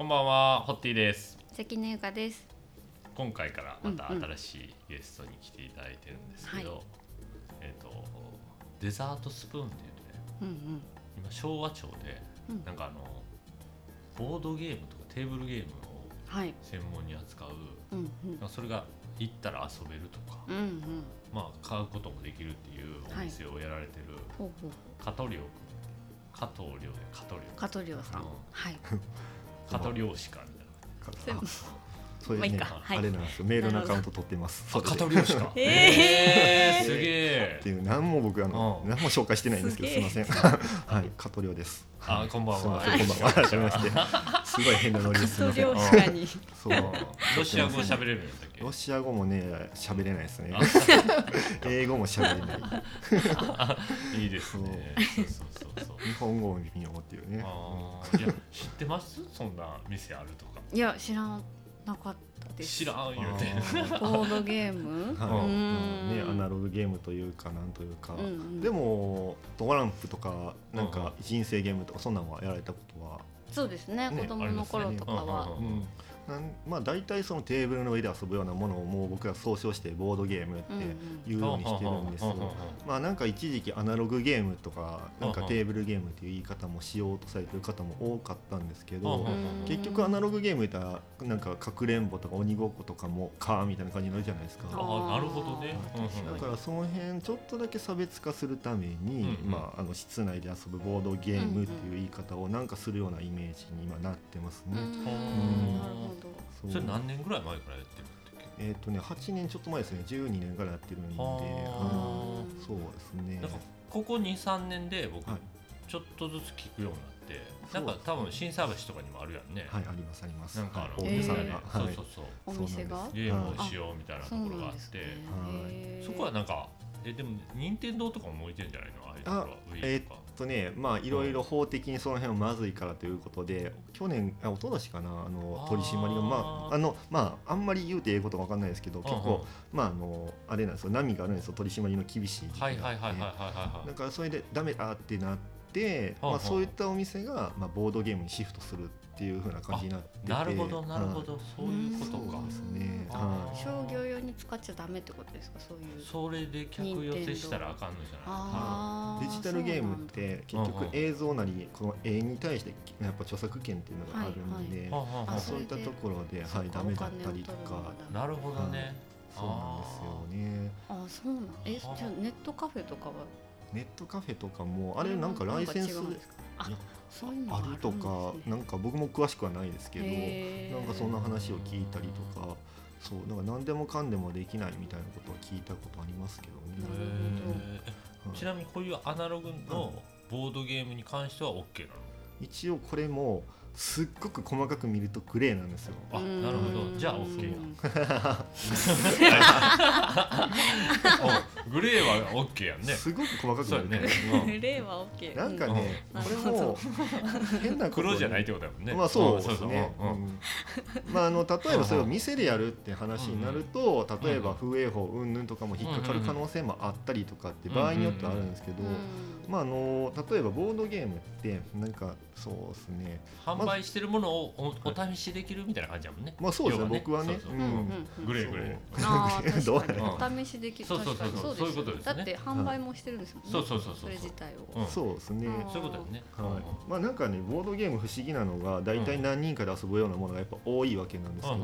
こんばんは、ホッティです。関根ゆかです。今回からまた新しいゲストに来ていただいてるんですけど、はいえっ、とデザートスプーンっていうね、うんうん。今昭和町でうんなんかあのボードゲームとかテーブルゲームをはい。専門に扱う、うんうん。まあそれが行ったら遊べるとか、うんうん。まあ買うこともできるっていうお店をやられてるほうほう。加藤亮君、加藤亮で加藤亮加藤亮さん。はい。加藤亮しかみたいな。全部それね、まあいいか。はい。あれなんですよ。メールのアカウント取ってます。あ、それで。加藤亮しか。ええー、すげっえて。いう何も僕あのうん。何も紹介してないんですけどすすげえいません。はい。加藤亮です。あ、こんばんは。こんばんは。はじめましてすごい変なノリですすいません。加藤亮しかに。そう。うんロシア語喋れるんだっけロシア語もね喋れないですね。あ。英語も喋れない。いいですね。そう。そうそうそう。日本語も微妙っていうね。あー。いや知ってます？そんな店あるとか。いや知らなかったです。知らん言うて。あボードゲーム？はうい。ん。ねアナログゲームというかなんというか。うんうん。でもトランプとかなんうんか人生ゲームとかそんなんはやられたことは？そうですね。ね子供の頃とかは。うんうんうんなんまあ大体そのテーブルの上で遊ぶようなものをもう僕ら総称してボードゲームっていうようにしてるんですよ。まあなんか一時期アナログゲームとかなんかテーブルゲームっていう言い方もしようとされてる方も多かったんですけどうん結局アナログゲーム言ったらなんかかくれんぼとか鬼ごっことかもかみたいな感じになるじゃないですか。あーなるほどね。だからその辺ちょっとだけ差別化するために、まあ、あの室内で遊ぶボードゲームっていう言い方をなんかするようなイメージに今なってますね。うんんなるほど。そう。それ何年ぐらい前からやってるんだっけ？えっ、とね8年ちょっと前ですね。12年からやってるんで、そうですね。なんかここ23年で僕はい。ちょっとずつ聞くようになってなんか多分新サービスとかにもあるやんね。はいありますあります。なんかあのはい。大手さんが、そうそうそう。お店が？ゲームをしようみたいなところがあって。ね。そこはなんかえでも任天堂とかも置いてんじゃないの？ああいうところはあ Wii とかとねまあいろいろ法的にその辺はまずいからということで去年あ一昨年かなあの取り締まりがまああのまああんまり言うてええことわかんないですけど結構まああのあれなんですよ波があるんですよ取り締まりの厳しい時期が。だからそれでダメだってなって、まあ、そういったお店が、まあ、ボードゲームにシフトするっていう風な感じになってて。なるほどなるほど、はいそういうことか。ですね。あはー商業用に使っちゃダメってことですか？そういう。それで客寄せしたらあかんのじゃないデジタルゲームって結局映像なりこの絵に対してやっぱ著作権っていうのがあるんで、はあはあはああそういったところで、はい、ダメだったりとか。なるほどね、そうなんですよね。あそうなんえじはあゃあネットカフェとかは？ネットカフェとかもあれなんかライセンスですか？あるとかなんか僕も詳しくはないですけどなんかそんな話を聞いたりとかそうなんか何でもかんでもできないみたいなことは聞いたことありますけどね。ちなみにこういうアナログのボードゲームに関しては OK なの？一応これもすっごく細かく見るとグレーなんですよ。あうん。なるほど。じゃあ OK やおグレーは OK やんね。すごく細かくそうや見るとね、例は OK なんかね、うん。これも変なこと黒じゃないってことだもんね。まあそうですね。うんそうそう。うん。うん。まああの例えばそれを店でやるって話になると、例えば風営法云々とかも引っかかる可能性もあったりとかって場合によってはあるんですけど、まああの例えばボードゲームってなんかそうですね。販売してるものをおお試しできるみたいな感じだもんね。まあそうですね。要僕はね、そうそう。うん。グレーグレー。どう。確やかに。お試しできる。そうそうそうそう。いうことですね。だって販売もしてるんですもんね。そうそうそうそう。それ自体を。うん。そうですね。うん。そういうことね。はい、まあなんかねボードゲーム不思議なのが大体何人かで遊ぶようなものがやっぱ多いわけなんですけど、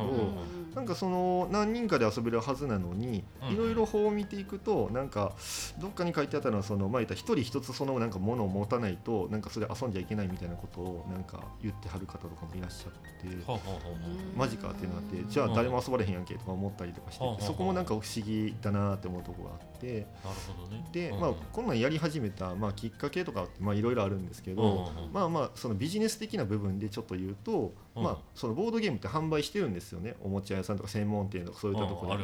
なんかその何人かで遊べるはずなのにうん。いろいろ法を見ていくとなんかどっかに書いてあったのはそのまあ言ったら一人一つそのなんかものを持たないとなんかそれ遊んじゃいけないみたいなことをなんか言ってはる方とかもいらっしゃって。マジかっていう。のがあってじゃあ誰も遊ばれへんやんけとか思ったりとかしてそこもなんか不思議だなって思うところがあってで、うんまあ、こんなんやり始めた、まあ、きっかけとかあいろいろあるんですけど、まあまあそのビジネス的な部分でちょっと言うと、うん。まあそのボードゲームって販売してるんですよね。おもちゃ屋さんとか専門店とかそういったところ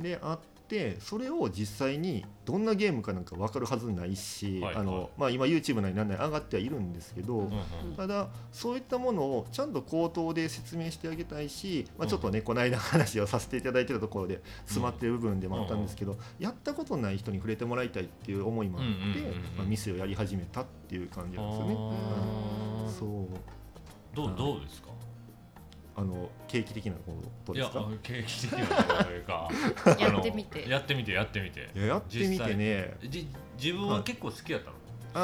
であってそれを実際にどんなゲームかなんか分かるはずないし、はいあのまあ、今 YouTube なりなんなり上がってはいるんですけど、うんうんただそういったものをちゃんと口頭で説明してあげたいし、まあ、ちょっとね、この間話をさせていただいてたところで詰まってる部分でもあったんですけど、やったことない人に触れてもらいたいっていう思いもあって、うんうんうんうんまあ、店をやり始めたっていう感じなんですよね。あー。そう。どうどうですか？あの景気的なこといやですか景気的なことというか やってみて。あのやってみてやってみて。いややってみてね。じ自分は結構好きやったの？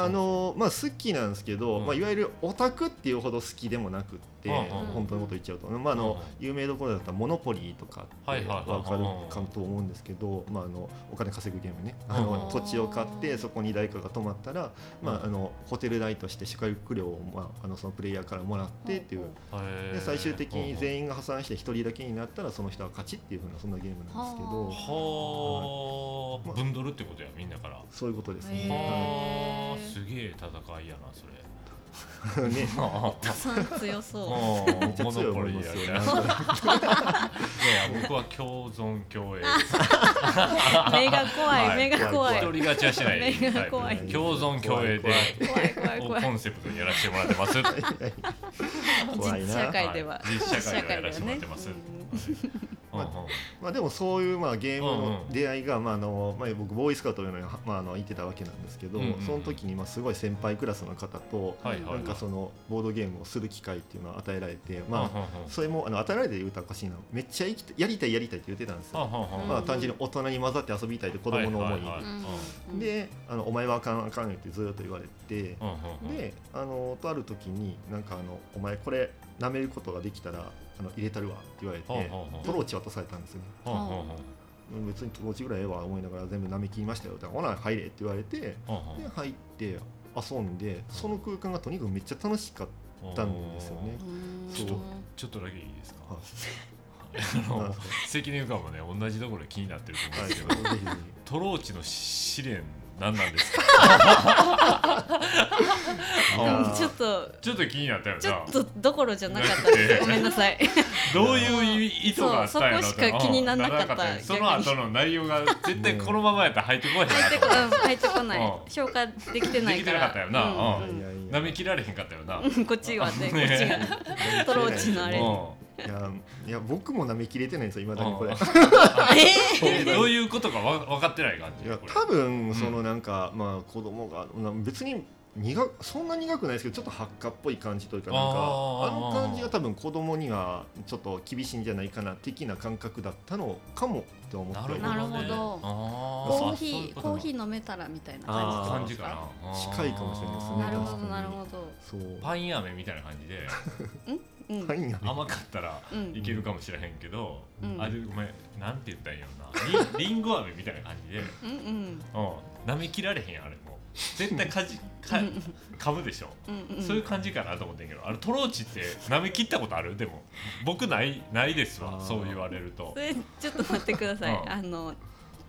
あのまあ好きなんですけど、うん。まあ、いわゆるオタクっていうほど好きでもなくっ本当のこと言っちゃうと、まああのうん有名どころだったらモノポリーとかはいはいはい。わかるかと思うんですけど、まあ、あのお金稼ぐゲームね。あうんの土地を買ってそこに誰かが泊まったら、まあ、あのホテル代として宿泊料を、まあ、あのそのプレイヤーからもらってっていう。で最終的に全員が破産して1人だけになったらその人は勝ちっていうふうなそんなゲームなんですけど。はあまあ。分取るってことやみんなから。そういうことですね。はあすげえ戦いやなそれ ね。たくさん強そう。うんめっちゃモノポ強い思いまリーやすよ。ねな。ん かいやいや僕は共存共栄。目が怖い目が怖い。一人勝ちはしない。目が怖い。共存共栄でコンセプトにやらせてもらってます。実社な。会では。はい。実社会ではやらせてもらってます。うんまあまあでもそういうまあゲームの出会いがまああのまあ僕ボーイスカウトというのにまああの行ってたわけなんですけどうんうんうん、その時にまあすごい先輩クラスの方となんかそのボードゲームをする機会っていうのを与えられて、まあそれもあの与えられて言うたらおかしいな、めっちゃ生きてやりたいやりたいって言ってたんですよ。まあ単純に大人に混ざって遊びたいって子供の思いはいはいはい。うんであのお前はあかんあかんよってずっと言われて。であのとある時になんかあの「お前これ舐めることができたらあの入れたるわ」って言われてトローチ渡されたんですよね。別にトローチぐらいええわ思いながら全部舐め切りましたよってほな入れって言われてで入って遊んでその空間がとにかくめっちゃ楽しかったんですよね。うん。ちょっとそうちょっとだけいいですか？はいあの 関根ゆかもね同じところで気になってると思うんはいですけど。ぜひぜトローチの試練何なんですか？ちょっと。ちょっと気になったよちょなっとどころじゃなかったです。ごめんなさい。どういう意図があったんやろそこしか気にならなかった。うんその後の内容が絶対このままやったら入ってこな入ってこうん入ってこない。うん。消化できてないから。できてなかったよな。舐めきられへんかったよな。うん。こっちはねこっちが。トローチのあれういやいや僕も舐めきれてないんですよいまだにこれ。どういうことかわ分かってない感じ。いや多分そのなんか、まあ子供がな別に苦そんな苦くないですけどちょっと発火っぽい感じというかなんかあの感じが多分子供にはちょっと厳しいんじゃないかな的な感覚だったのかもって思って。なるほど,、ね、なるほど。あコーヒーコーヒー飲めたらみたいな感感じか。じですかな近いかもしれないですねなるほどなるほど。そう。パイン飴みたいな感じで。う ん？甘かったらうん。いけるかもしれへんけど、うん。あれごめんなんて言ったんやろな。リンリンゴ飴みたいな感じで、うんうん。うん、舐めきられへんあれも。う絶対かじ か噛むでしょ、うんうんそういう感じかなと思ってんけどあれトローチって舐め切ったことある？でも僕ないないですわそう言われると。それちょっと待ってください。うん。あの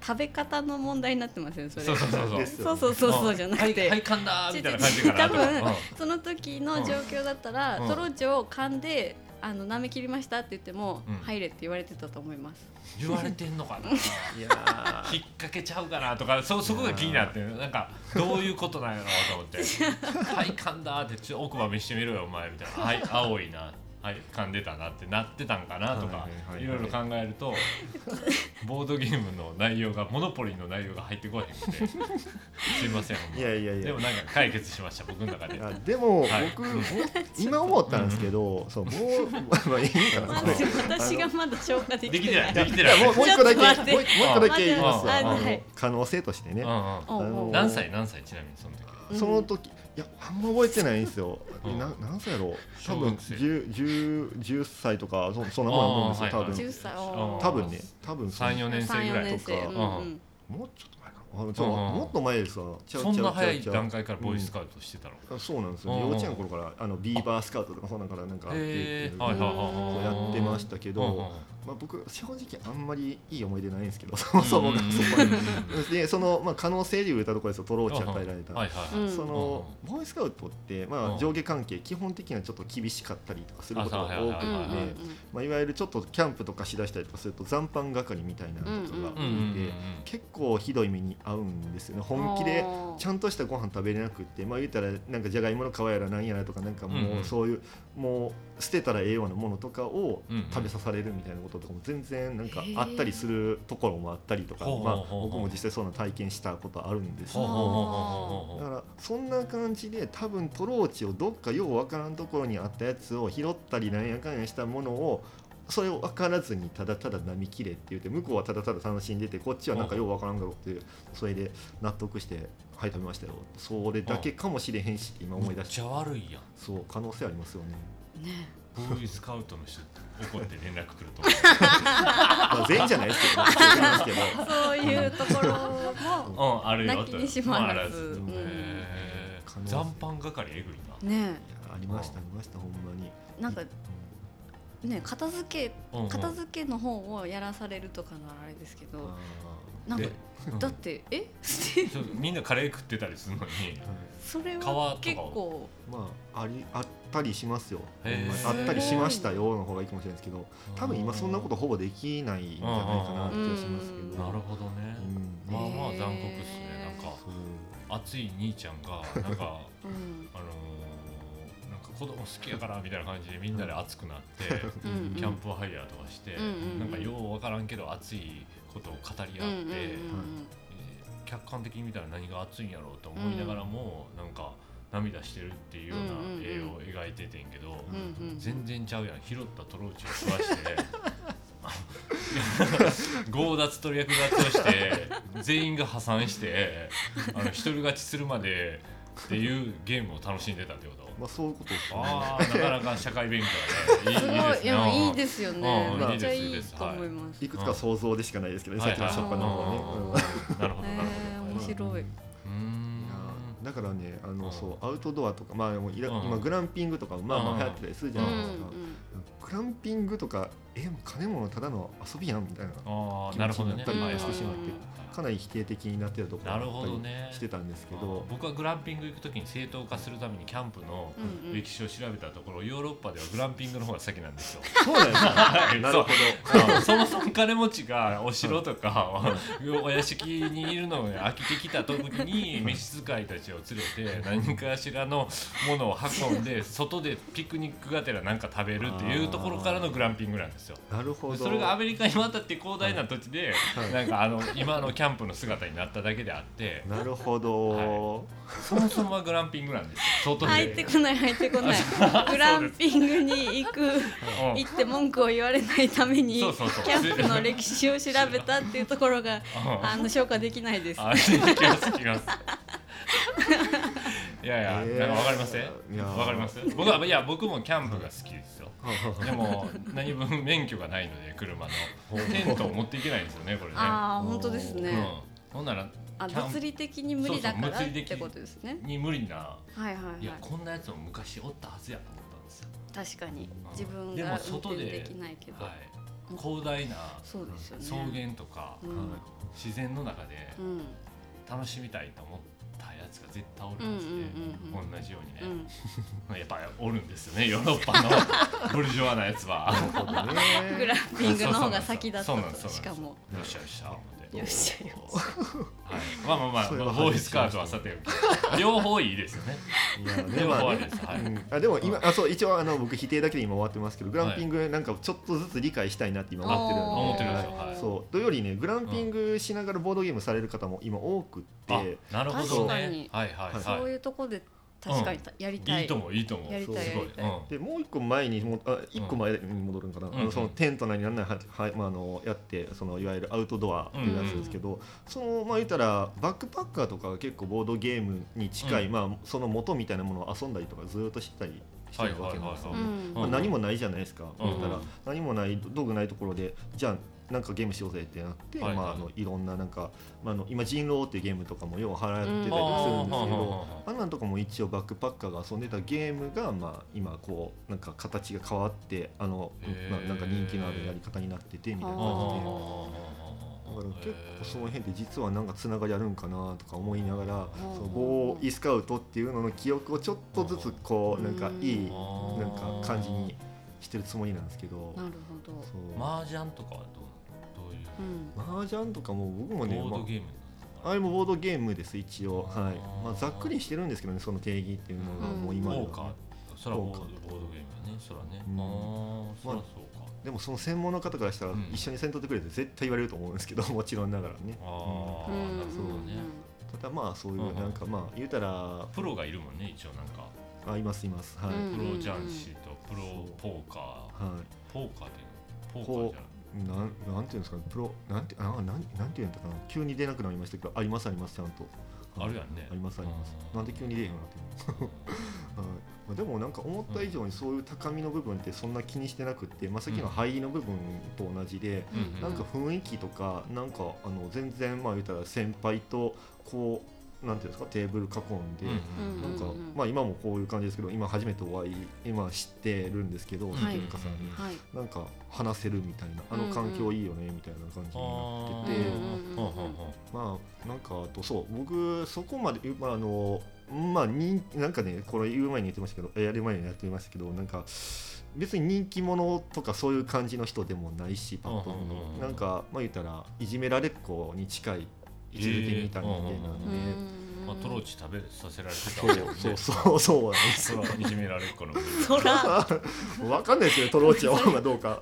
食べ方の問題になってますよそれ。そうそうそうそう。ですそうそうそうそうじゃなくはいてはい噛んだーみたいな感じかな多分う。ん。その時の状況だったら、うん。トローチを噛んであの舐め切りましたって言っても、うん入れって言われてたと思います。言われてんのかな？いやー。引っ掛けちゃうかなとかそそこが気になってなんかどういうことなんやろうと思って「はい噛んだ」ってちょ奥歯見してみろよお前みたいな「はい青いな」はい噛んでたなってなってたんかなとかはいはいはいはい。いろいろ考えると ボードゲームの内容がモノポリーの内容が入ってこへんくて すいませんいやいやいや。でもなんか解決しました僕の中で。いやでも、はい。僕も今思ったんですけど、そうもうまあ まあいいかな。私がまだ消化でできてない。できてない。い。やもうもう一個だけもう一個だけ言います可能性としてね、何歳何歳ちなみにその時うんその時いやあんま覚えてないんですよ、うん。な何歳やろう。多分小学生。10, 10, 10歳とかそそんなもんやと思うんですよ。はいはい多分、10歳。うん多分ね。多分そう。34年生ぐらい3 4年生。とかうん。うんもうちょっと前かな。あちょうんもっと前ですわ。ちゃうそんな早い段階からボーイスカウトしてたの？あそうなんですよ、うん幼稚園の頃からあのビーバースカウトとかそんなんからなんかやってましたけど、うんうんまあ、僕正直あんまりいい思い出ないんですけど そもそもが。うんそこにでその、まあ、可能性で言うたところですよトローチ与えられた、はいはい。うん。そのボーイスカウトって、まうん。あ、上下関係基本的にはちょっと厳しかったりとかすることが多くて、まあ、いわゆるちょっとキャンプとかしだしたりとかすると残飯係みたいなのとかが多くて、結構ひどい目に遭うんですよね。本気でちゃんとしたご飯食べれなくってまあ言ったらなんかじゃがいもの皮やらなんやらとかなんかうんうもうん。そういうもう捨てたらええようなものとかを食べさされるみたいなことこととかも全然なんかあったりするところもあったりとか、まあ、僕も実際そうな体験したことあるんですけどだからそんな感じで多分トローチをどっかようわからんところにあったやつを拾ったりなんやかんやしたものをそれを分からずにただただ波切れって言って向こうはただただ楽しんでてこっちはなんかよう分からんだろうってそれで納得して「はい食べましたよ」それだけかもしれへんし今思い出して。めっちゃ悪いやん。そう可能性ありますよね。ね。ボーイスカウトの人怒って連絡来るとまあ全員じゃないですけどそういうところもうんあるよなきにしもあらずうん。残飯係えぐいな。ねありましたありましたほんまに。なんかね片付け片付けの方をやらされるとかならあれですけどあなんかでうん。だってえ？みんなカレー食ってたりするのにーはいそれは結構。まあありあったりしますよ。あったりしましたよの方がいいかもしれないですけど多分今そんなことほぼできないんじゃないかなって気がしますけど。なるほどね。うん。まあまあ残酷っすね。なんか熱い兄ちゃんがなんか うん。あのーなんか子供好きやからみたいな感じでみんなで熱くなってうん。キャンプファイヤーとかしてうんうんうんなんかようわからんけど熱いことを語り合ってうんうんうんえー客観的に見たら何が熱いんやろうと思いながらもなんか涙してるっていうような絵を描いててんけどうんうん。全然ちゃうやん。拾ったトローチを食わして。強奪と略奪をして全員が破産してあの一人勝ちするまでっていうゲームを楽しんでたってこと？まあそういうことですよねなかなか社会勉強だねいいいいですいやいいねですよね。うんめっちゃいいと思いますいくつか想像でしかないですけどねさっきのショッパーの方はねなるほどなるほど。えー面白い。だからねあうん。のそうアウトドアとかまあもういらうん。今グランピングとかまあまあ流行ってたりするじゃうんうないですかんグランピングとかえ金物ただの遊びやんみたいなああなるほどね。気持ちになったりしてしまってかなり否定的になってるところなるがあったりほどね。してたんですけど。僕はグランピング行くときに正当化するためにキャンプの歴史を調べたところヨーロッパではグランピングの方が先なんですよ。そうなんですか なるほそう。そもそも金持ちがお城とかお屋敷にいるのに飽きてきた時に召使いたちを連れて何かしらのものを運んで外でピクニックがてら何か食べるっていうところからのグランピングなんですよ。どなるほど。それがアメリカに渡って広大な土地で、はい。なんかあの今のキャンプの姿になっただけであって。なるほど、そもそもはグランピングなんですよ。入ってこない入ってこない。グランピングに行くうん行って文句を言われないためにキそうそうそう。ャンプの歴史を調べたっていうところがうん。あの消化できないです。あ、聞きます聞きます。いやいや、えーなんかわかりません？いやーわかります？僕はいや僕もキャンプが好きですよ。でも何分免許がないので車のテントを持っていけないんですよねこれね。ああ本当ですうんね。ほんならあ物理的に無理だからってことですねに無理な。はいはいはいいやこんなやつも昔おったはずやと思ったんですよ。確かにうん自分でもが運外で転できないけど、はい。広大なそうですよね草原とかうん自然の中でうん楽しみたいと思ったやつが絶対おるんですね。うん同じようにね。うん。まあやっぱりおるんですよね。ヨーロッパの ブルジョワなやつは。グランピングの方が先だったそうなんですとしかも。よ。っしゃよっしゃよっしゃよっしはい、まあまあまあ、まあ、ボーイスカートはさておき。両方いいですよね。いやです、はい。うん。あでも今あそう一応あの僕否定だけで今終わってますけどグランピングなんかちょっとずつ理解したいなって今思ってる思ってるんですよはい。そう。というよりねグランピングしながらボードゲームされる方も今多くって、あなるほど確かに。ねはいはい。そうはいいうとこで確かにやりたい、いいと思ういいと思う。やりたいすごい。やりたい。うん。でもう一個前にもあ一個前に戻るんかな、うんあのそのテントなりなんなりは、はいまあ、あのやってそのいわゆるアウトドアっていうやつですけど、そのまあ言ったらバックパッカーとかが結構ボードゲームに近い、うん。まあ、その元みたいなものを遊んだりとかずっとしてたりしてるわけなんですよ。ね。うん。まあ、何もないじゃないですか、うん言ったら何もない道具ないところでじゃあなんかゲームしようぜってなって、はいはい。まあ、あのいろんななんか、まあ、あの今人狼っていうゲームとかもよう払ってたりするんですけうんど、あんなんとかも一応バックパッカーが遊んでたゲームが、まあ、今こうなんか形が変わってあの、まあ、なんか人気のあるやり方になっててみたいなあ感じで。ー。だから結構その辺って実はなんかつながりあるんかなとか思いながらうんそのボーイスカウトっていうのの記憶をちょっとずつこうなんかいいうん。なんか感じにしてるつもりなんですけど。なるほど。麻雀とかはどう？ど麻雀とかも僕もボね、まードゲームあ、あれもボードゲームです一応。はい、まあ、ざっくりしてるんですけどねその定義っていうのがもう今では。ポーカーそらボードゲームやね。そらね、うん。ああそらそうか、でもその専門の方からしたらうん。一緒にせんとってくれって絶対言われると思うんですけど もちろんながらね。ああ、うん。なるほどね、ただまあそういうなんかまあ言うたらプロがいるもんね一応なんか。あいますいます。はい、うんプロ雀士とプロポーカー。はい。ポーカーっていうの？ポーカーじゃないなんなんていうんですかねプロなんてあなんなんていうんだかな急に出なくなりましたけどありますありますちゃんと。あるやんね。ありますあります。うん。なんで急に出えへんのなって思う はい。まあ、でもなんか思った以上にそういう高みの部分ってそんな気にしてなくって、まあ、さっきの灰の部分と同じで、うんなんか雰囲気とかなんかあの全然まあ言ったら先輩とこうなんていうんですかテーブル囲んで、うんなんか、まあ今もこういう感じですけど今初めてお会い今知ってるんですけどはい。竹中さんに、はい。なんか話せるみたいなあの環境いいよねみたいな感じになってて、まあなんかあとそう僕そこまで、まあ、あのまあ人なんかねこれ言う前に言ってましたけどえやる前にやってましたけどなんか別に人気者とかそういう感じの人でもないしパッと見なんかまあ言ったらいじめられっ子に近い位置づけにいた人間なんうで、うまあトローチ食べさせられてたね。うそうそうそうなんですそらいじめられっ子の部分そらわかんないですけどトローチは方がどうか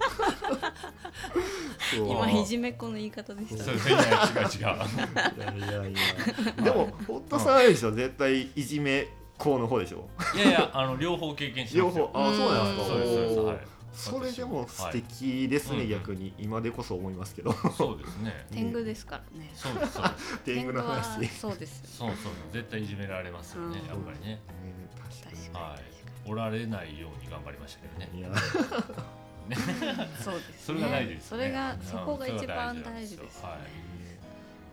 今いじめっ子の言い方でしたそういやいや違う違ういやいやいやでも堀田さんあれでしょ絶対いじめ校の方でしょいやいやあの両方経験してますよ両方あそうなんですかそうですそうですはいそれでも素敵ですね、はい逆に。今でこそ思いますけど。そうですね。天狗ですからね。そうですそうです。天狗の話。そうですよそうそう。絶対いじめられますよねうん。やっぱりね。ね確かに。確かはい。おられないように頑張りましたけどね。いや。そうですね。それが大事ですね。それがうん。そこが一番大事ですが大事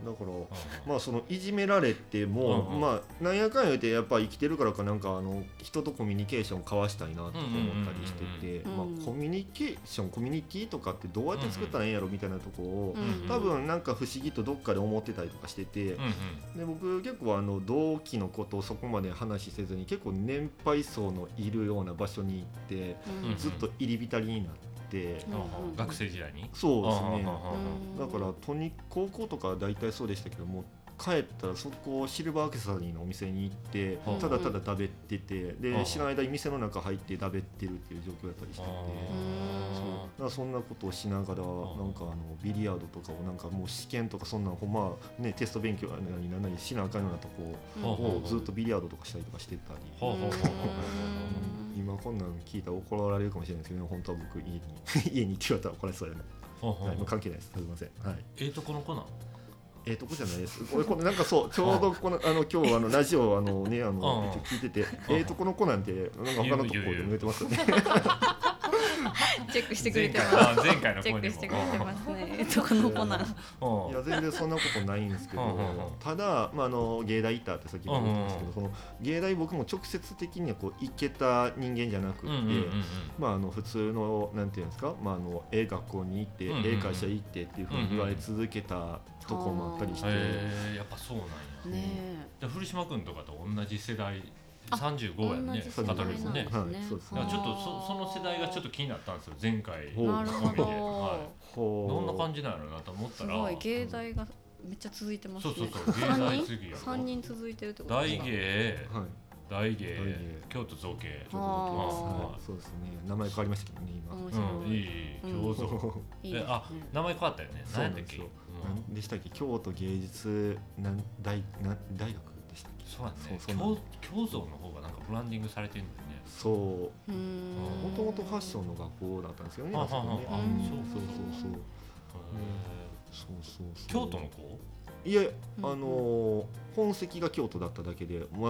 だからまあそのいじめられても、うんうん。まあなんやかんや言うてやっぱ生きてるからかなんかあの人とコミュニケーション交わしたいなとか思ったりしててうんうんうんうんまあコミュニケーションコミュニティとかってどうやって作ったらええんやろみたいなとこを、うん多分なんか不思議とどっかで思ってたりとかしてて、うんうん。で僕結構あの同期のことをそこまで話せずに結構年配層のいるような場所に行ってうん。ずっと入り浸りになって、うんうんうん。学生時代に？そうですね。だからとに高校とかは大体そうでしたけども帰ったらそこシルバーアクセサリーのお店に行ってうん。ただただだべっててうん。で知らない間に店の中入ってだべってるっていう状況だったりしてて。そう。だからそんなことをしながらなんかあのビリヤードとかをなんかもう試験とかそんなんほんまねテスト勉強にならないしなあかんようなとこうん。をずっとビリヤードとかしたりとかしてたり。今こんなん聞いたら怒られるかもしれないですけど本当は僕家に 家にって言われたら怒られそうやな、はい、関係ないです。すみません。はい。ええとこの子なんええとこじゃないです。これこれなんかそうちょうどこのあの今日あのラジオあのねあの聞いててええとこの子なんてなんか他のところでも言ってますよね。チェックしてくれて前ま回。あ前回のすチェック子にもしてくれてますね。どこの子なん。うん。いや全然そんなことないんですけど。ただ、まあ、あの芸大行ったってさっきも言ったんですけど、うんその芸大僕も直接的にはこう行けた人間じゃなくて、まあ、あの普通のなんていうんですか、まあ、あのええ学校に行って、ええ会社行ってっていうふうに言われ続けたとこもあったりして、やっぱそうなんや。ねじゃあ古島君とかと同じ世代あ35やんね同じ世代語るもんね。なんですね。はいそうですだからちょっとそその世代がちょっと気になったんですよ前回。なるほど。ほう。いどんな感じなんやろうなと思ったら。すごい芸大がめっちゃ続いてますね。そうそうそう芸三人大次やろ。三人続いてるってこと大ですか？芸。はい大芸。大芸。京都造形。あはい。そうですね。名前変わりましたけどね今。面白うんい京造いいですねえあ名前変わったよねそう何やったっでしたっけ京都芸術なん大なん大学そうやね。そうそうなん京京造の方がなんかブランディングされてるのにね。そう。うーん。もともとファッションの学校だったんですよねああそこね。あそうそうそうそう。へそうそうそう。ー京都の子？いやうんあのー本籍が京都だっただけで、ま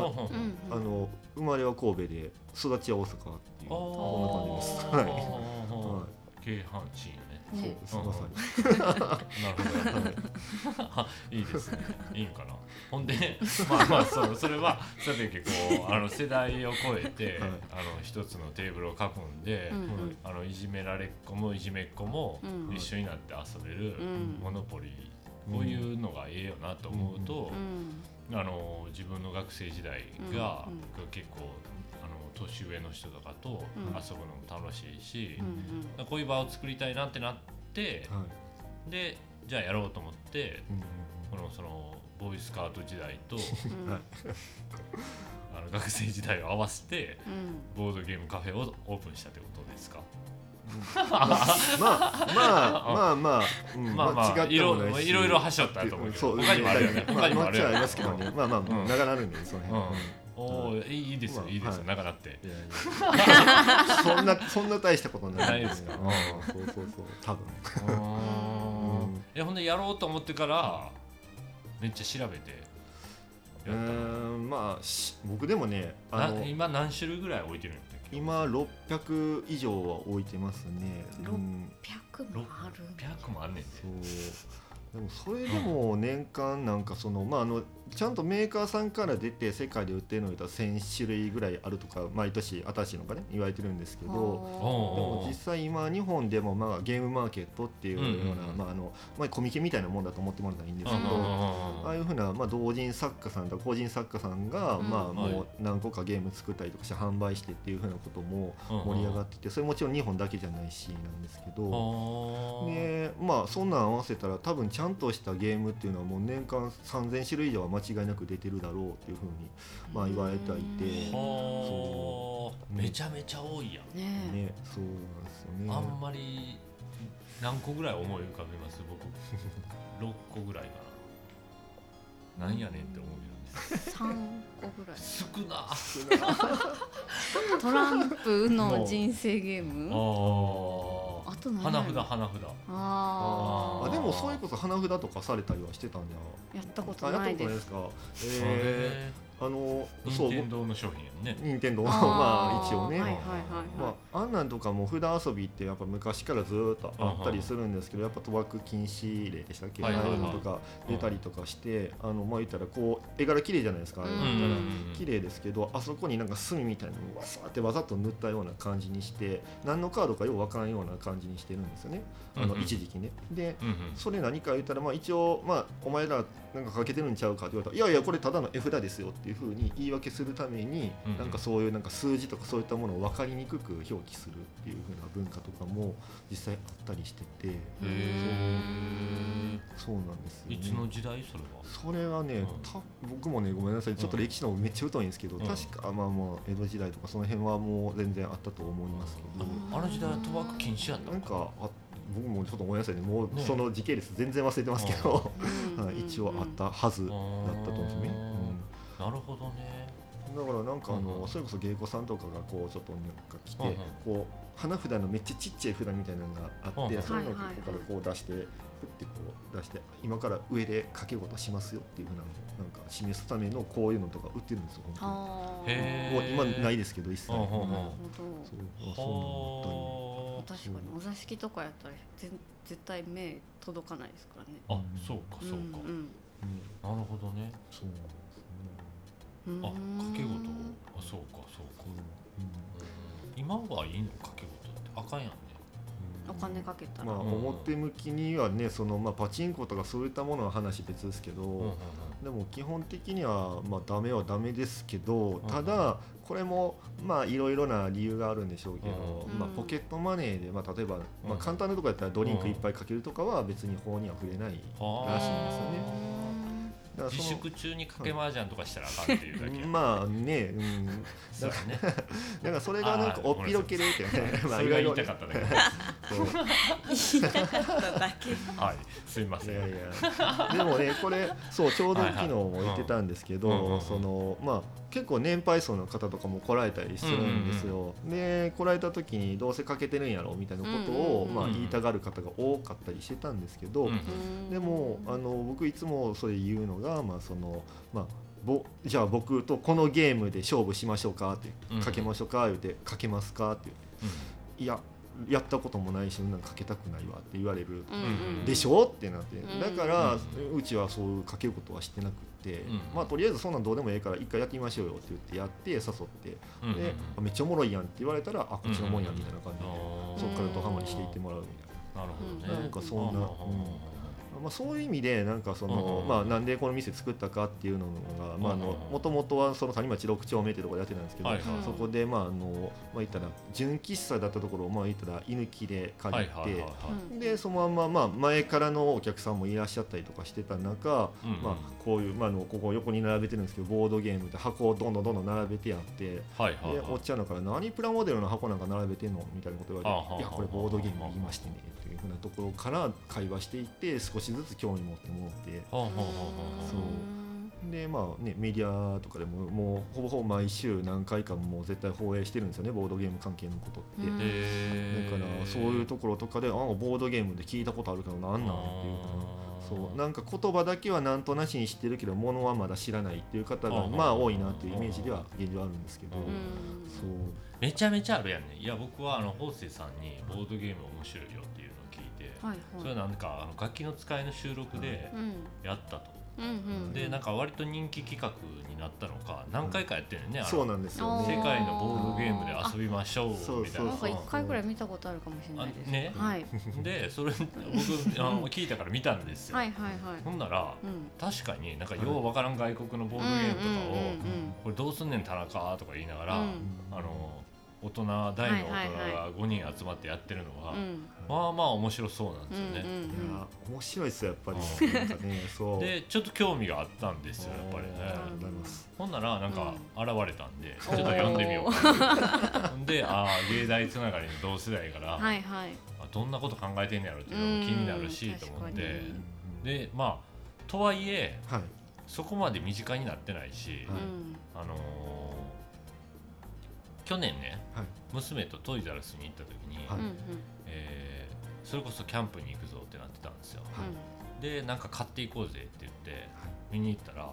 あの生まれは神戸で育ちは大阪っていうあそんな感じです。はい。は。はい。京阪地位のそうまさに。なるほど。い。いですね。いいんかな。ほんで、まあまあそうそれはさて結構あの世代を超えて、はい。あの一つのテーブルを囲んで、うん。うんあのいじめられっ子もいじめっ子もうん。一緒になって遊べるうん。モノポリー、こういうのがええよなと思うとう、ん。あの自分の学生時代が、結構年上の人とかと遊ぶのも楽しいしう、んこういう場を作りたいなってなって、はい。でじゃあやろうと思ってうんうんこのそのボーイスカート時代と あの学生時代を合わせてうん。ボードゲームカフェをオープンしたってことですか？まあまあまあ まあ、うん。まあまあいろいろいろはしょったと思うけどそう他にもあるよね。まあ他にもあるよね。まあますけどね。まあまあうん。長なるんでその辺、うんおおいいですよまあいいですよはい。長なって そんなそんな大したことないないですか。うん。そうそうそう。多分。うん。いやほんでやろうと思ってからめっちゃ調べてうやったの？ーんまあし僕でもねあ今何種類ぐらい置いてるんだっけ？今600以上は置いてますね、うん、100もある。100もあんねんで。そう。でもそれでも年間なんかそのまああのちゃんとメーカーさんから出て世界で売ってるのを言ったら1000種類ぐらいあるとか毎年新しいのがね言われてるんですけどでおも実際今日本でもまあゲームマーケットっていうような、まああのまあ、コミケみたいなもんだと思ってもらったらいいんですけど、ああいうふうな、まあ、同人作家さんとか個人作家さんが、うんまあ、はい。もう何個かゲーム作ったりとかして販売してっていうふうなことも盛り上がっててそれもちろん日本だけじゃないしなんですけど。でまあそんなん合わせたら多分ちゃんとしたゲームっていうのはもう年間3000種類以上は間違いなく出てるだろうっていうふうにまあ言われてはいてはあめちゃめちゃ多いやん。ね。ねそうなんですよね。あんまり何個ぐらい思い浮かべます僕。6個ぐらいかな。なんやねんって思うえ3個ぐらい。少な。トランプの人生ゲーム？ああと何花札花札。ああでもそれこそ花札とかされたりはしてたんじあやったことゃあやったことないですすかえへーあのえそう任天堂の商品やんね。任天堂 まあ一応ね、はいはいはいまはあ、あんなんとかも札遊びってやっぱ昔からずーっとあったりするんですけどやっぱ賭博禁止令でしたっけ、はいはいはい。とか出たりとかして、あのまあ言ったらこう絵柄綺麗じゃないですか、あれ。うん。だったらうん綺麗ですけどあそこになんか墨みたいなのをわさーってわざと塗ったような感じにして何のカードかようわからんような感じにしてるんですよねあの一時期ね。でそれ何か言ったら、まあ、一応、まあ、お前らなんかかけてるんちゃうかって言われたらいやいやこれただの絵札ですよっていうふうに言い訳するために、うなんかそういうなんか数字とかそういったものを分かりにくく表記するっていうふうな文化とかも実際あったりしてて。そうなんですよ、ね。いつの時代それは？それはね、うん。た僕もねごめんなさい。ちょっと歴史の方めっちゃ疎いんですけど、うん。確かまあもう江戸時代とかその辺はもう全然あったと思いますけど、うんあの時代は賭博禁止やったな？んかあ僕もちょっとごめんなさいねもうねその時系列全然忘れてますけど、い はい、一応あったはずだったと思うんですよね。なるほどね。うん、だからなんかあの、うんそれこそ芸妓さんとかがこうちょっとなんか来て、うんこう花札のめっちゃちっちゃい札みたいなのがあって、うんそういうのをここからこう出して、ふってこう出して今から上で掛け事しますよっていうふうなのをなんか示すためのこういうのとか売ってるんですよ本当に。もう今ないですけど一切。うんうんうん。なるほそう確かに。お座敷とかやったら全絶対目届かないですからね。あそうかそうか。うん。うん。なるほどね。そうですね。うん。あ掛け事。あそうかそうか。今はいいの掛け事ってあかんやんね。お金かけたら、まあ、うん。表向きにはねその、まあ、パチンコとかそういったものは話別ですけど、うんうんうんでも基本的にはまあダメはダメですけどん。ただこれもまあいろいろな理由があるんでしょうけど、うん。まあ、ポケットマネーで、まあ、例えば、まうん。あ、簡単なところやったらドリンクいっぱいかけるとかは別に法には触れないはあらしいんですよね。だから自粛中にかけ麻雀とかしたらあかんっていうだけ。やまあね、うん、そうやね。だからそれがなんかおっぴろけるっていうね。まそれが言いたかっただけ言いたかっただけ。はい。すいません。いやいや。でもねこれそうちょうど昨日も言ってたんですけはいはい。そのまあ結構年配層の方とかも来られたりするんですよ、で来られた時にどうせかけてるんやろみたいなことを、うんうんうん。まあ、言いたがる方が多かったりしてたんですけど、うんうんでもあの僕いつもそれ言うのが、まあそのまあ、ぼじゃあ僕とこのゲームで勝負しましょうかってうんかけましょうか言ってかけますかって言って。いややったこともないしそんなんかけたくないわって言われるでしょってなって。んだからううちはそういうかけることはしてなくって。うん。まあとりあえずそんなんどうでもええから一回やってみましょうよって言ってやって誘って。であめっちゃおもろいやんって言われたらあこっちのもんやみたいな感じで。そっからドハマりしていってもらうみたいな。るほどなね。なんかそんなまあ、そういう意味でなんかその、うんまあ、なんでこの店作ったかっていうのがまああのうんもともとはその谷町6丁目っていうところでやってたんですけど、はいはい。そこでまああのまあ言ったら純喫茶だったところをまあ言ったら居抜きで借りて、はいはいはいはい。うん。でそのまんままあ前からのお客さんもいらっしゃったりとかしてた中、うんうん。まあ、こういう、まあ、あのここ横に並べてるんですけどボードゲームで箱をどんどんどんどん並べてやって。はいはいはい。でおっちゃんのから何プラモデルの箱なんか並べてんのみたいなこと言われていやこれボードゲーム言いましてねっていうふうなところから会話していって少しずつ興味持ってもらって。そう。でまあねメディアとかでももうほぼほぼ毎週何回かもう絶対放映してるんですよねボードゲーム関係のことって、うん。だからそういうところとかであボードゲームで聞いたことあるけどなんなんっていうかそう。なんか言葉だけはなんとなしに知ってるけどものはまだ知らないっていう方がまあ多いなっていうイメージでは現状あるんですけど。うん。そう。めちゃめちゃあるやんね。いや僕はあの法政さんにボードゲーム面白いよっていはい。それはなんかあの楽器の使いの収録でうん。やったと。うんうんでなんか割と人気企画になったのか何回かやってるねあのそうなんですよね。世界のボードゲームで遊びましょうそうみたいななんか一回ぐらい見たことあるかもしれないです。あね。はい。でそれ僕あの聞いたから見たんですよ、はいはいはい。ほんならうん。確かになんかようわからん外国のボードゲームとかを、うんうんうん。これどうすんねん田中とか言いながら、うん。あの大人大の大人が5人集まってやってるのは、うん。まあまあ面白そうなんですよね、うんうんいや面白いですよやっぱうりなんかねそう。でちょっと興味があったんですよやっぱりね。ほんならなんか現れたんで、んちょっと読んでみよう でああ芸大つながりの同世代から、はいはい。あどんなこと考えてんねやろっていうのも気になるしうんと思って。でまあとはいえはい。そこまで身近になってないし、あのー去年ねはい。娘とトイザらスに行った時に、はい。えーそれこそキャンプに行くぞってなってたんですよ。はい。でなんか買っていこうぜって言って見に行ったら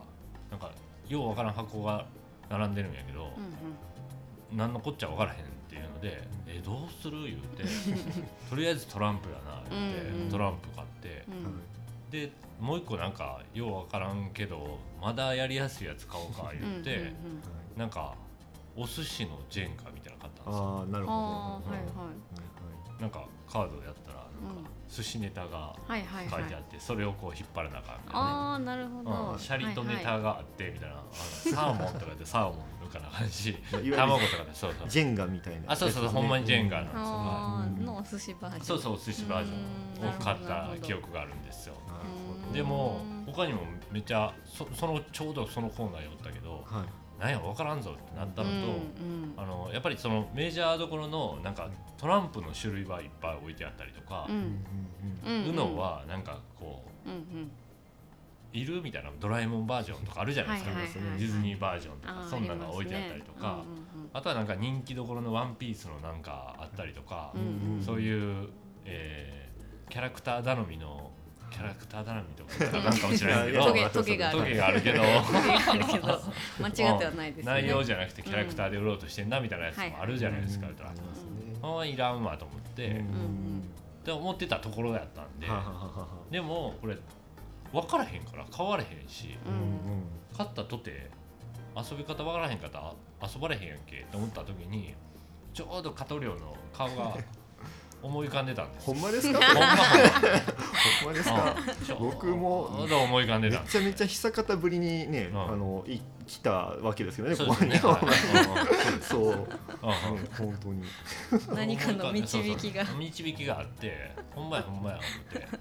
なんかようわからん箱が並んでるんやけど、うんうん。何のこっちゃ分からへんっていうので「えどうする?」言うて とりあえずトランプやな言うて、うんうん。トランプ買って。う、ん。でもう一個なんかよう分からんけどまだやりやすいやつ買おうか言って、うんうんうんなんかお寿司のジェンガみたいなの買ったんですよ。ああなるほど。はいはい。なんかカードやったらなんか寿司ネタがはいはいはいはい書い。てあってそれをこう引っ張らなあかんみたいああなるほど。うん。シャリとネタがあってみたいな、あのサーモンとかでサーモンみたいな感じ。卵るとかでそうそう。ジェンガみたいなあそうそうそうほんまにジェンガなんですよあう。ん。ーのお寿司バージョン。そうそうお寿司バージョンを買ったなるほど記憶があるんですよ。なるほうんでも他にもめっちゃそそのちょうどそのコーナーにおったけどどはいなんや分からんぞってなったのと、うんうん。あのやっぱりそのメジャーどころのなんかトランプの種類はいっぱい置いてあったりとかう、ん。うん UNO はなんかこううんうん。いるみたいなドラえもんバージョンとかあるじゃないですか、はいはいはいはい。ディズニーバージョンとかそんなのが置いてあったりとか、ああとはなんか人気どころのワンピースのなんかあったりとか、うんうんうん。そういう、えーキャラクター頼みのキャラクター頼みとかなんかもしれないけどトゲがある。けど。間違ってはないですね。内容じゃなくてキャラクターで売ろうとしてんなみたいなやつもあるじゃないですか、うん言うたらあああいらんわと思って、うん。って思ってたところやったんで。ははははでもこれ分からへんから買われへんし。ううん。ん買ったとて遊び方分からへん。かったら遊ばれへんやんけって思った時にちょうど加藤亮の顔が思い浮かんでたんです。ほんまですか？ほんまほんまですか？僕もちょう。ど思い浮かんでんですめちゃめちゃ久方ぶりにね、うん。あのい来たわけですけどね、そうここに。ですねはい そう、うんうん。うん本当に。何かの導きが。そうそう導きがあってほんまやほんまや思って。だか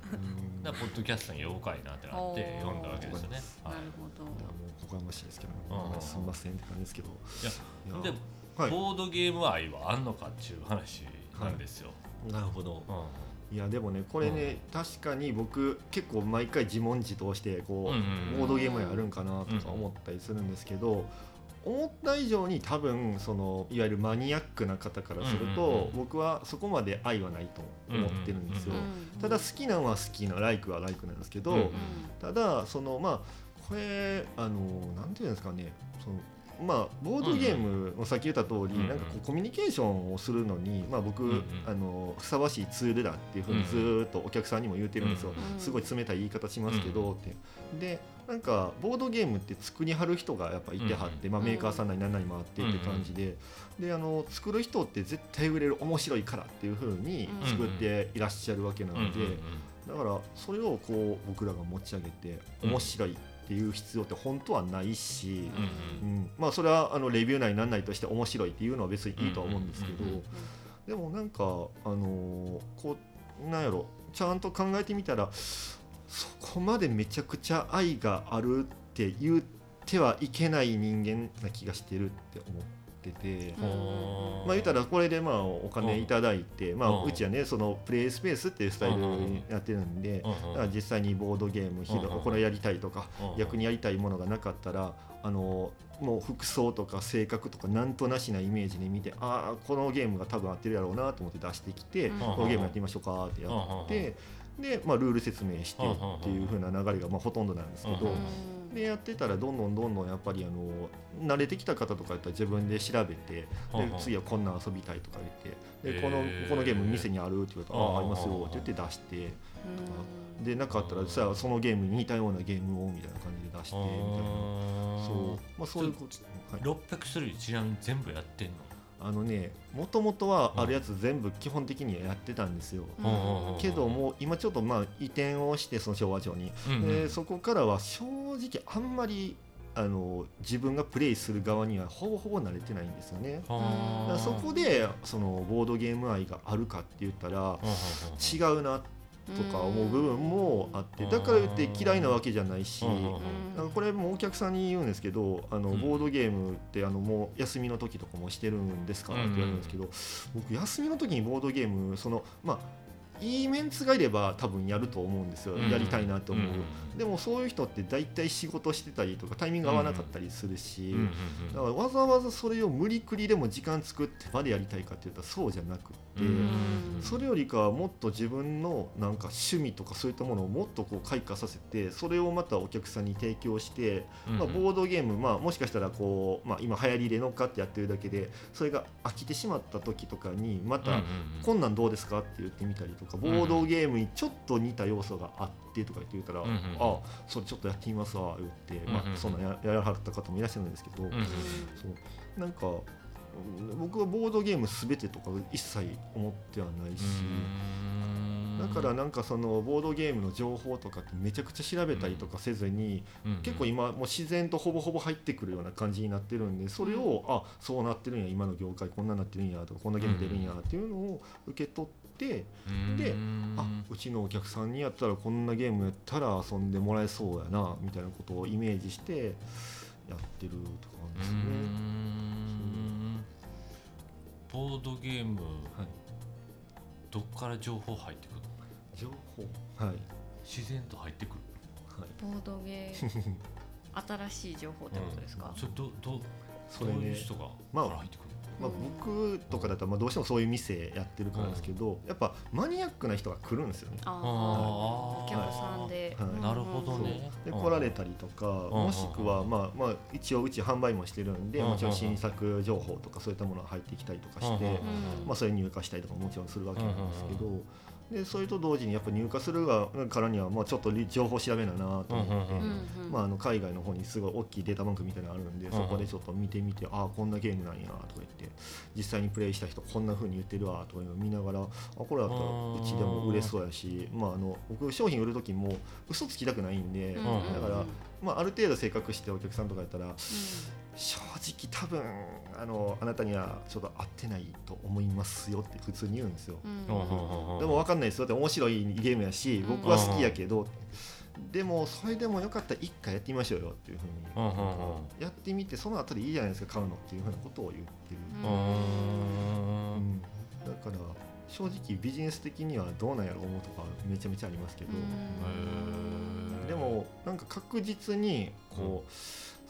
らポッドキャストに妖怪なってなって読んだわけですよね。はないるほど。いやもうおこがましいですけど、うんまあすみませんって感じですけど。いやいやで、はい。ボードゲーム愛はあんのかっていう話なんですよ。なるほど。うん。いやでもねこれね、確かに僕結構毎回自問自答してこう、うんうんうん。ボードゲームやるんかなとか思ったりするんですけど、思った以上に多分そのいわゆるマニアックな方からすると、うんうんうん。僕はそこまで愛はないと思ってるんですよ。うんうん。ただ好きなのは好きなライクはライクなんですけど、うんうん。ただそのまあこれあのなんていうんですかねそのまあボードゲームのさっき言った通り、うんうんなんかこうコミュニケーションをするのに、まあ、僕、うんうん。あのふさわしいツールだっていうふうにずーっとお客さんにも言ってるんですよ、うんすごい冷たい言い方しますけど、って。でなんかボードゲームって作りはる人がやっぱいてはって、まあ、メーカーさんなり何なりもあってって感じで,、であの作る人って絶対売れる面白いからっていうふうに作っていらっしゃるわけなので。うんうんうん。だからそれをこう僕らが持ち上げて面白いっていう必要って本当はないし、うんうん。まあそれはあのレビュー内になんないとして面白いっていうのは別にいいとは思うんですけど、うんうん。でもなんかあのーこうなんやろちゃんと考えてみたらそこまでめちゃくちゃ愛があるって言ってはいけない人間な気がしてるって思ってて。うんまあ言ったらこれでまあお金いただいて、まうん。あうちはねそのプレイスペースっていうスタイルにやってるんで、うんうんだから実際にボードゲームひどうんうんこれやりたいとかうん逆にやりたいものがなかったらあのもう服装とか性格とかなんとなしなイメージで見てああこのゲームが多分合ってるやろうなと思って出してきて、うんこのゲームやってみましょうかってやって、で、まあ、ルール説明してっていう風な流れがまあほとんどなんですけど。うんでやってたらどんどんどんどんやっぱりあの慣れてきた方とかやったら自分で調べてで次はこんなん遊びたいとか言ってでこのこのゲーム店にあるって言うと「あうんあありますよ」って言って出してうん。でなかったらさそのゲームに似たようなゲームをみたいな感じで出してみたいな。そう。まあそういうこと、はい、600種類ちなみに全部やってんの？あのねもともとはあるやつ全部基本的にはやってたんですよ。うん。けどもう今ちょっとまあ移転をしてその昭和町に。うんうん。でそこからは正直あんまりあの自分がプレイする側にはほぼほぼ慣れてないんですよね。そこでそのボードゲーム愛があるかって言ったら違うなとか思う部分もあってだから言って嫌いなわけじゃないし。これもお客さんに言うんですけどあのうん。ボードゲームってあのもう休みの時とかもしてるんですかって言われるんですけど僕休みの時にボードゲームそのまあいいメンツがいれば多分やると思うんですよ。やりたいなと思う。でもそういう人って大体仕事してたりとかタイミング合わなかったりするしだからわざわざそれを無理くりでも時間作ってまでやりたいかって言ったらそうじゃなくって。それよりかはもっと自分のなんか趣味とかそういったものをもっとこう開花させてそれをまたお客さんに提供して、まあ、ボードゲーム、まあ、もしかしたらこう、まあ、今流行りで乗っかってやってるだけでそれが飽きてしまった時とかにまた「こんなんどうですか?」って言ってみたりとかボードゲームにちょっと似た要素があってとか言って言ったら「うんうんあそれちょっとやってみますわ」言って、まあ、そんなんややらはった方もいらっしゃるんですけど。そうなんかうん僕はボードゲームすべてとか一切思ってはないし、だからなんかそのボードゲームの情報とかってめちゃくちゃ調べたりとかせずに、結構今もう自然とほぼほぼ入ってくるような感じになってるんでそれを、あそうなってるんや今の業界こんなになってるんやとかこんなゲーム出るんやっていうのを受け取って、であうちのお客さんにやったらこんなゲームやったら遊んでもらえそうやなみたいなことをイメージしてやってるとかなんですね。ボードゲームはい。どっから情報入ってくるの？情報？はい。自然と入ってくる。はい。ボードゲー 新しい情報ってことですか？それどどそれね。どういう人がまあから入ってくるまあ、僕とかだったらまあどうしてもそういう店やってるからですけど、やっぱマニアックな人が来るんですよね。あああお客さんで。はい。うんなるほどね。で来られたりとか、もしくは、まあまあ、一応うち販売もしてるんで、うんもちろん新作情報とかそういったものが入ってきたりとかして、うんまあ、それに入荷したりとかももちろんするわけなんですけど、でそれと同時にやっぱ入荷するがからには、まあ、ちょっと情報調べななと思って。うんうんうんうんまあ、あの海外の方にすごい大きいデータバンクみたいなのあるんで、ん。そこでちょっと見てみてああこんなゲームなんやとか言って実際にプレイした人こんな風に言ってるわとか見ながらあこれだったらうちでも売れそうやし、まあ、あの僕商品売る時も嘘つきたくないんで、うんうんだから、まあ、ある程度性格してお客さんとかやったら正直多分あのあなたにはちょっと合ってないと思いますよって普通に言うんですよ。うん。でも分かんないですよ。って面白いゲームやし僕は好きやけど、でもそれでもよかったら一回やってみましょうよっていうふうに、やってみてその後でいいじゃないですか買うのっていうふうなことを言ってる、うん。ううん。んだから正直ビジネス的にはどうなんやろう思うとかめちゃめちゃありますけど、でもなんか確実にこう、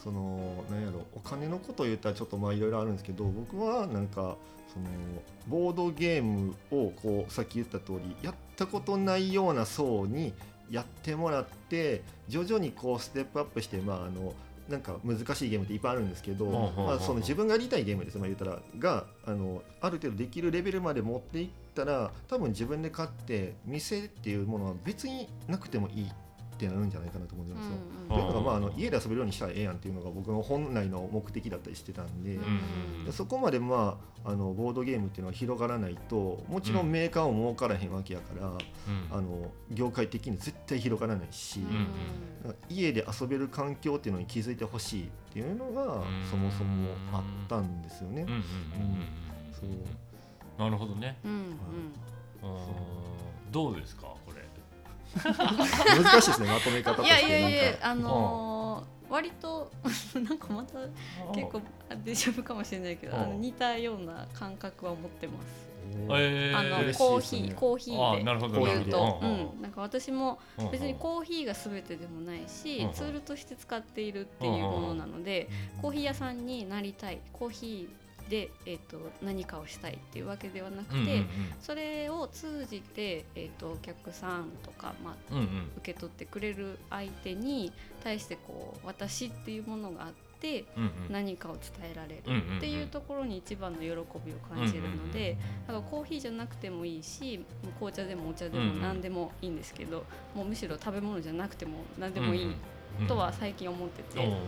そのなんやろお金のことを言ったらちょっとまあいろいろあるんですけど僕はなんかそのボードゲームをこうさっき言った通りやったことないような層にやってもらって徐々にこうステップアップしてまああのなんか難しいゲームっていっぱいあるんですけど、まあ、その自分がやりたいゲームです、まあ、言ったらがあのある程度できるレベルまで持っていったら多分自分で買って店っていうものは別になくてもいいっってなるんじゃないかなと思うんですよ。うんというのが、うん。まあ、あの家で遊べるようにしたらええやんっていうのが僕の本来の目的だったりしてたんで,、うんでそこまで、まあ、あのボードゲームっていうのは広がらないともちろんメーカーも儲からへんわけやから、うん。あの業界的に絶対広がらないし、うんうん家で遊べる環境っていうのに気づいてほしいっていうのがん。そもそもあったんですよね。うんうんうんうんそう。なるほどね。うんうん。うんどうですか？難しいですねまとめ方としていやいやいやあのー割と なんかまた結構デジャブかもしれないけどあのうん似たような感覚は持ってます。えー。あのコーヒーコーヒあーでなるほどコーヒーで。言うと、うんうん、なんか私もうん別にコーヒーが全てでもないし、うんツールとして使っているっていうものなので、コーヒー屋さんになりたい。コーヒーで、えー、と何かをしたいっていうわけではなくて、うんうんそれを通じて、えー、とお客さんとか、まあ、うんうん。受け取ってくれる相手に対してこう私っていうものがあってうんうん。何かを伝えられるうんうんうん。っていうところに一番の喜びを感じるのでだからコーヒーじゃなくてもいいし紅茶でもお茶でもうんうん。何でもいいんですけどもうむしろ食べ物じゃなくても何でもいいとは最近思ってて。うんうん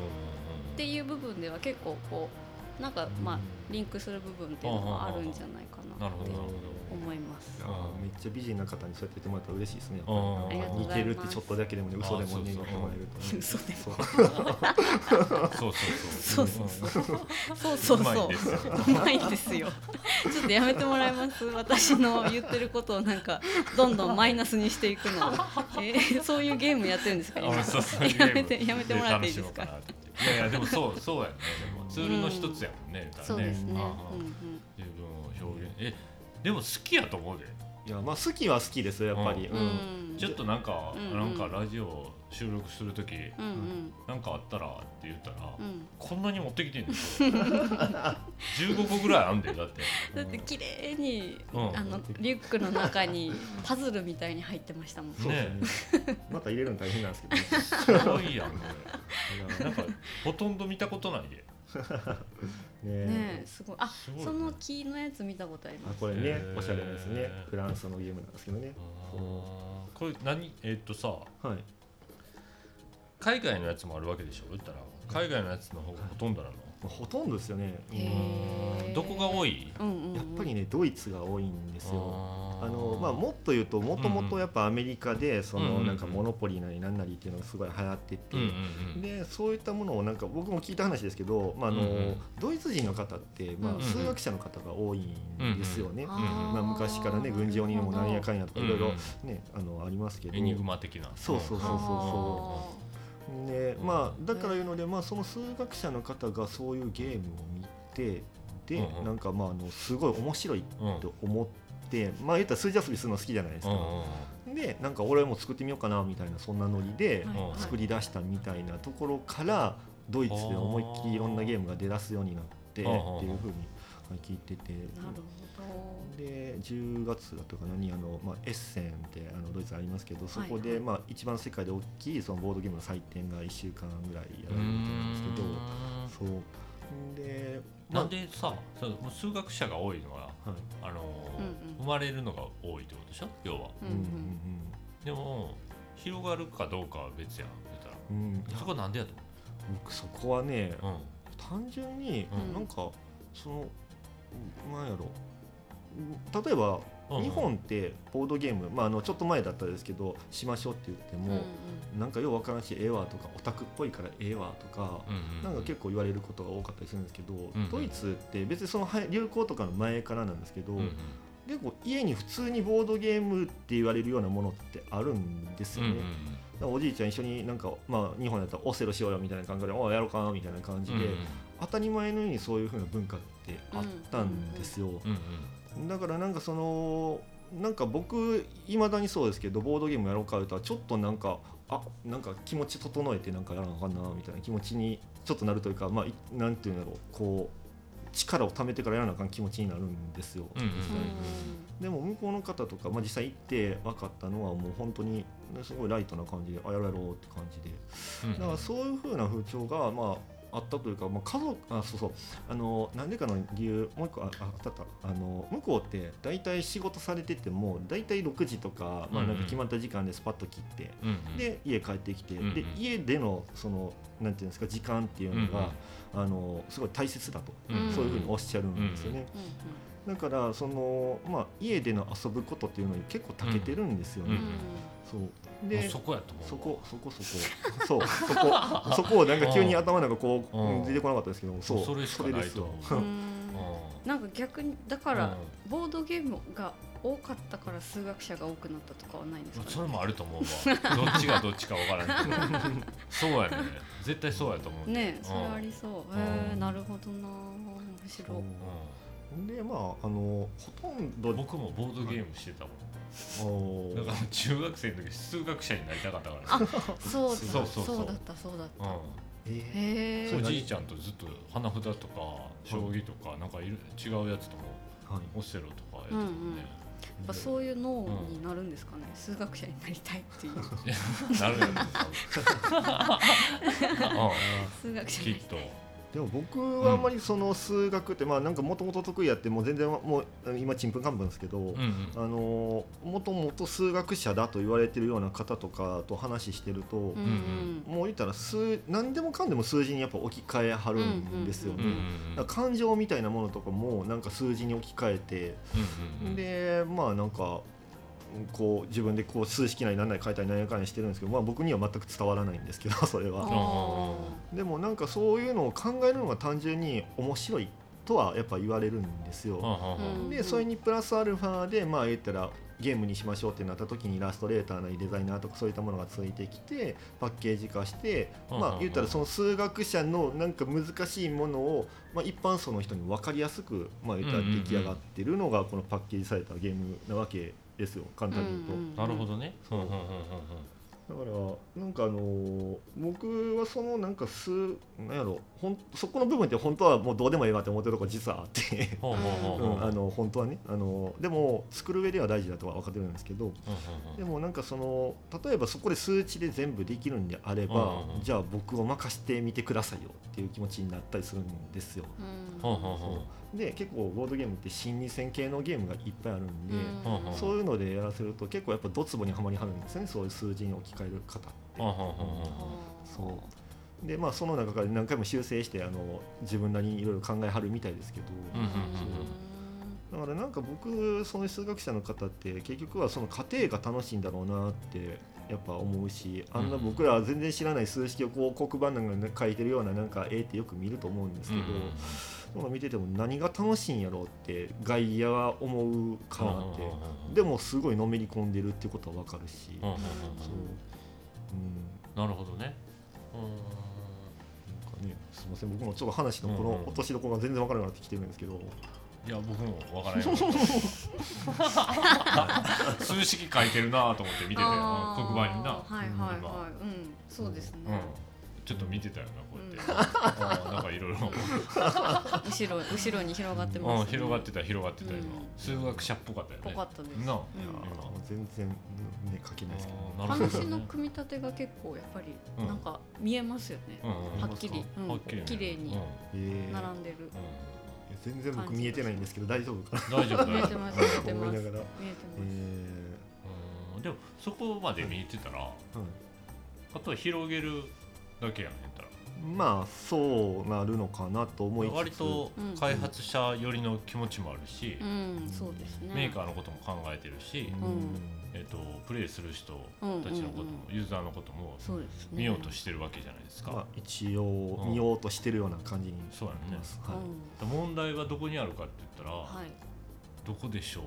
っていう部分では結構こうなんかまあリンクする部分っていうのはあるんじゃないかなってなるほどなるほ思います。めっちゃ美人な方にそうやって言ってもらったら嬉しいですね。似てるってちょっとだけでもね嘘でもねあそうそう言ってもらえるとね。嘘でも。そうどそうそう。そうそうそう。そうそうそういですよ。うまいですよ。ちょっとやめてもらえます？私の言ってることをなんかどんどんマイナスにしていくのを、えーそういうゲームやってるんですか？今。あそうそういうゲやめてやめてもらっていいですか？いやいやでもそうそうやね。でもツールの一つやもんね言ったらそうですね。ああ。うんうん。自分を表現。えでも好きやと思うで。いやまあ好きは好きですよやっぱり。ううん。ん。ちょっとなんか、うんなんかラジオ収録する時、うんうん。なんかあったらって言ったら、うん。こんなに持ってきてんの？15個ぐらいあんでだって。だって綺麗に、うん。あのリュックの中にパズルみたいに入ってましたもん。ね。また入れるの大変なんですけど。ね。すごいやんこれ。なんかほとんど見たことないでね ねえすごい。あその木のやつ見たことあります。あこれねおしゃれなですね。フランスのゲームなんですけどね。これ何？えーっとさはい。海外のやつもあるわけでしょ？言ったら海外のやつの方がほとんどなの？まあほとんどですよね。どこが多い？やっぱりねドイツが多いんですよ。ああのまあ、もっと言うともともとやっぱアメリカでそのなんかモノポリーなりなんなりっていうのがすごい流行ってて、でそういったものをなんか僕も聞いた話ですけど、まああのドイツ人の方って、まあ、数学者の方が多いんですよね。まあ、昔からね軍事鬼にもなんやかんやとかいろいろうんねあのありますけど。エニグマ的な。そうそうそうそうあでまあだからいうので、まあ、その数学者の方がそういうゲームを見てで、うんうん。なんかまああのすごい面白いうんと思って、まあ言ったら数字遊びするの好きじゃないですか。でなんか俺も作ってみようかなみたいなそんなノリで作り出したみたいなところからドイツで思いっきりいろんなゲームが出だすようになってっていうふうに聞いてて。ーなるほで10月だとか何あの、まあ、エッセンってあのドイツありますけどそこで、はい。はいまあ、一番世界で大きいそのボードゲームの祭典が1週間ぐらいやられるみたいなんですけどそう。で、まあ。なんでさそ数学者が多いのははい。あのーうんうん。生まれるのが多いってことでしょ？要は。ど。ううんんでも広がるかどうかは別や言ったら。うん。そこなんでやと僕そこはね思う単純にうん。なんかそのなんやろ。例えばうん。日本ってボードゲーム、まあ、あのちょっと前だったですけどしましょうって言ってうんも、なんかようわからんしええわとかオタクっぽいからええわとか、うんうんなんか結構言われることが多かったりするんですけど、んドイツって別にそのは流行とかの前からなんですけど、うんうん。結構家に普通にボードゲームって言われるようなものってあるんですよね。うんうんおじいちゃん一緒になんか、まあ、日本だったらオセロしようよみたいな感じで「おいやろうか」みたいな感じで、うん当たり前のようにそういう風な文化ってあったんですよ。だからなんかそのなんか僕いまだにそうですけどボードゲームやろうかとはちょっとなんかあなんか気持ち整えてなんかやらなあかんなみたいな気持ちにちょっとなるというかまあいなんていうんだろう。こう力を貯めてからやらなあかん気持ちになるんですよ。うんうん実際でも向こうの方とか、まあ、実際行って分かったのはもう本当にねすごいライトな感じであやろうやろうって感じで。うんだからそういう風な風潮がまああったというか、まあ、家族あそうそう。あのなんでかの理由もう一個ああった。あったあの向こうって大体仕事されてても大体6時とか,、まあ、なんか決まった時間でスパッと切って、うんうん。で家帰ってきて、うんうん。で家でのそのなんていうんですか時間っていうのが、あのすごい大切だと、うんそういうふうにおっしゃるんですよね。うんだからその、まあ、家での遊ぶことっていうのに結構長けてるんですよね。うん。そうでそこやと思う。そこそこそこ。そ うそこ。そこをなんか急に頭の中こううん出てこなかったですけどそう。それしかないと思うそれですわ。うん。うん。なんか逆にだからボードゲームが多かったから数学者が多くなったとかはないんですか、ね、それもあると思うわ。どっちがどっちかわからんけどそうやね。絶対そうやと思う。ねえそれうんありそう。うん。へえなるほどな。面白い。でまああのほとんど僕もボードゲームしてたもん。おだから中学生の時数学者になりたかったからあそうだ。そうそうそう。だったそうだった。おじいちゃんとずっと花札とか将棋とかなんかいる違うやつともはい。オセロとかやってたもんね、やっぱそういう脳になるんですかね、数学者になりたいっていう。なるよ。ね数学うん、者になりきっとでも僕はあんまりその数学ってまあなんかもともと得意やってもう全然もう今ちんぷんかんぷんですけど、うんうん。あのもともと数学者だと言われてるような方とかと話してると、うんうん。もう言ったら数何でもかんでも数字にやっぱ置き換えはるんですよね。うんうん感情みたいなものとかもなんか数字に置き換えて、うんうん。でまあなんかこう自分でこう数式なり何なり書いたり何やかんやしてるんですけど、まあ、僕には全く伝わらないんですけど それは。あでもなんかそういうのを考えるのが単純に面白いとはやっぱ言われるんですよ。うんでそれにプラスアルファでまあ言ったらゲームにしましょうってなった時にイラストレーターなりデザイナーとかそういったものがついてきてパッケージ化してうんまあ言ったらその数学者のなんか難しいものをまあ一般層の人に分かりやすくまあ言ったら出来上がってるのがこのパッケージされたゲームなわけですよ簡単に言うと。うんうんなるほどね。そううん。うんうんうんだからなんかあのー僕はそのなんか数なんやろほんそこの部分って本当はもうどうでもいいわって思ってるところ実はあって。ほうほうほうほうう。んあの本当はね。あのでも作る上では大事だとは分かってるんですけどうんうんでもなんかその例えばそこで数値で全部できるんであれば、うんうんうん。じゃあ僕を任してみてくださいよっていう気持ちになったりするんですよ。うん。ほうほうほで結構ボードゲームって心理戦系のゲームがいっぱいあるんで、うん。うんそういうのでやらせると結構やっぱドツボにはまりはるんですよねそういう数字に置き換える方って。そう。でまあその中から何回も修正してあの自分なりにいろいろ考えはるみたいですけど、だからなんか僕そういう数学者の方って結局はその過程が楽しいんだろうなってやっぱ思うしあんなうん僕らは全然知らない数式をこう黒板なんかに書いてるようななんか絵ってよく見ると思うんですけど、うんうんそういうの見てても何が楽しいんやろうって外野は思うかなって、でもすごいのめり込んでるってことは分かるし、そう、うん、なるほどね。うん。なんかね、すみません僕もちょっと話のこの落としどころが全然わからなくなってきてるんですけど、いや僕もわからない。数式書いてるなと思って見てたよあー黒板にな。はいはいはい。今うん。そうですね、うん。ちょっと見てたよななんかいろいろ。後ろ後ろに広がってうんます、広がってた広がってた今。うん。数学者っぽかったよね。ぽかったです。な全然ね書けないですけど、話のね。組み立てが結構やっぱりうん。なんか見えますよね、はっきり、うん。はっきりね。綺麗にえー並んでる、うん。全然僕見えてないんですけど大丈夫か大丈夫見え大丈夫。てます見えてます。見えてます、でもそこまで見えてたら、ーはいあとは広げるだけやん言ったら。まあそうなるのかなと思いつつ。割とうん開発者寄りの気持ちもあるし、うんそうですね。メーカーのことも考えてるし、うん。えっとプレイする人うんたちのことも、うんユーザーのこともそうですね。見ようとしてるわけじゃないですか。まあ、一応見ようとしてるような感じにそうやね。ます、うん。はい問題はどこにあるかって言ったら、はい。どこでしょう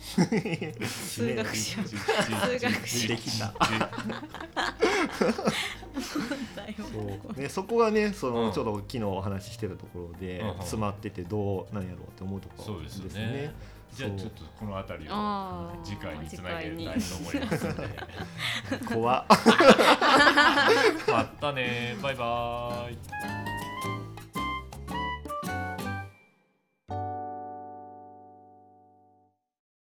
数学者 数学者できた。そう。ね、そこがねその、うん。ちょうど昨日お話ししてるところで、詰まっててどうなんやろうって思うところそうですよね。ねそうじゃあちょっとこの辺りを次回につなげたいと思いますので。怖っ。またね。バイバーイ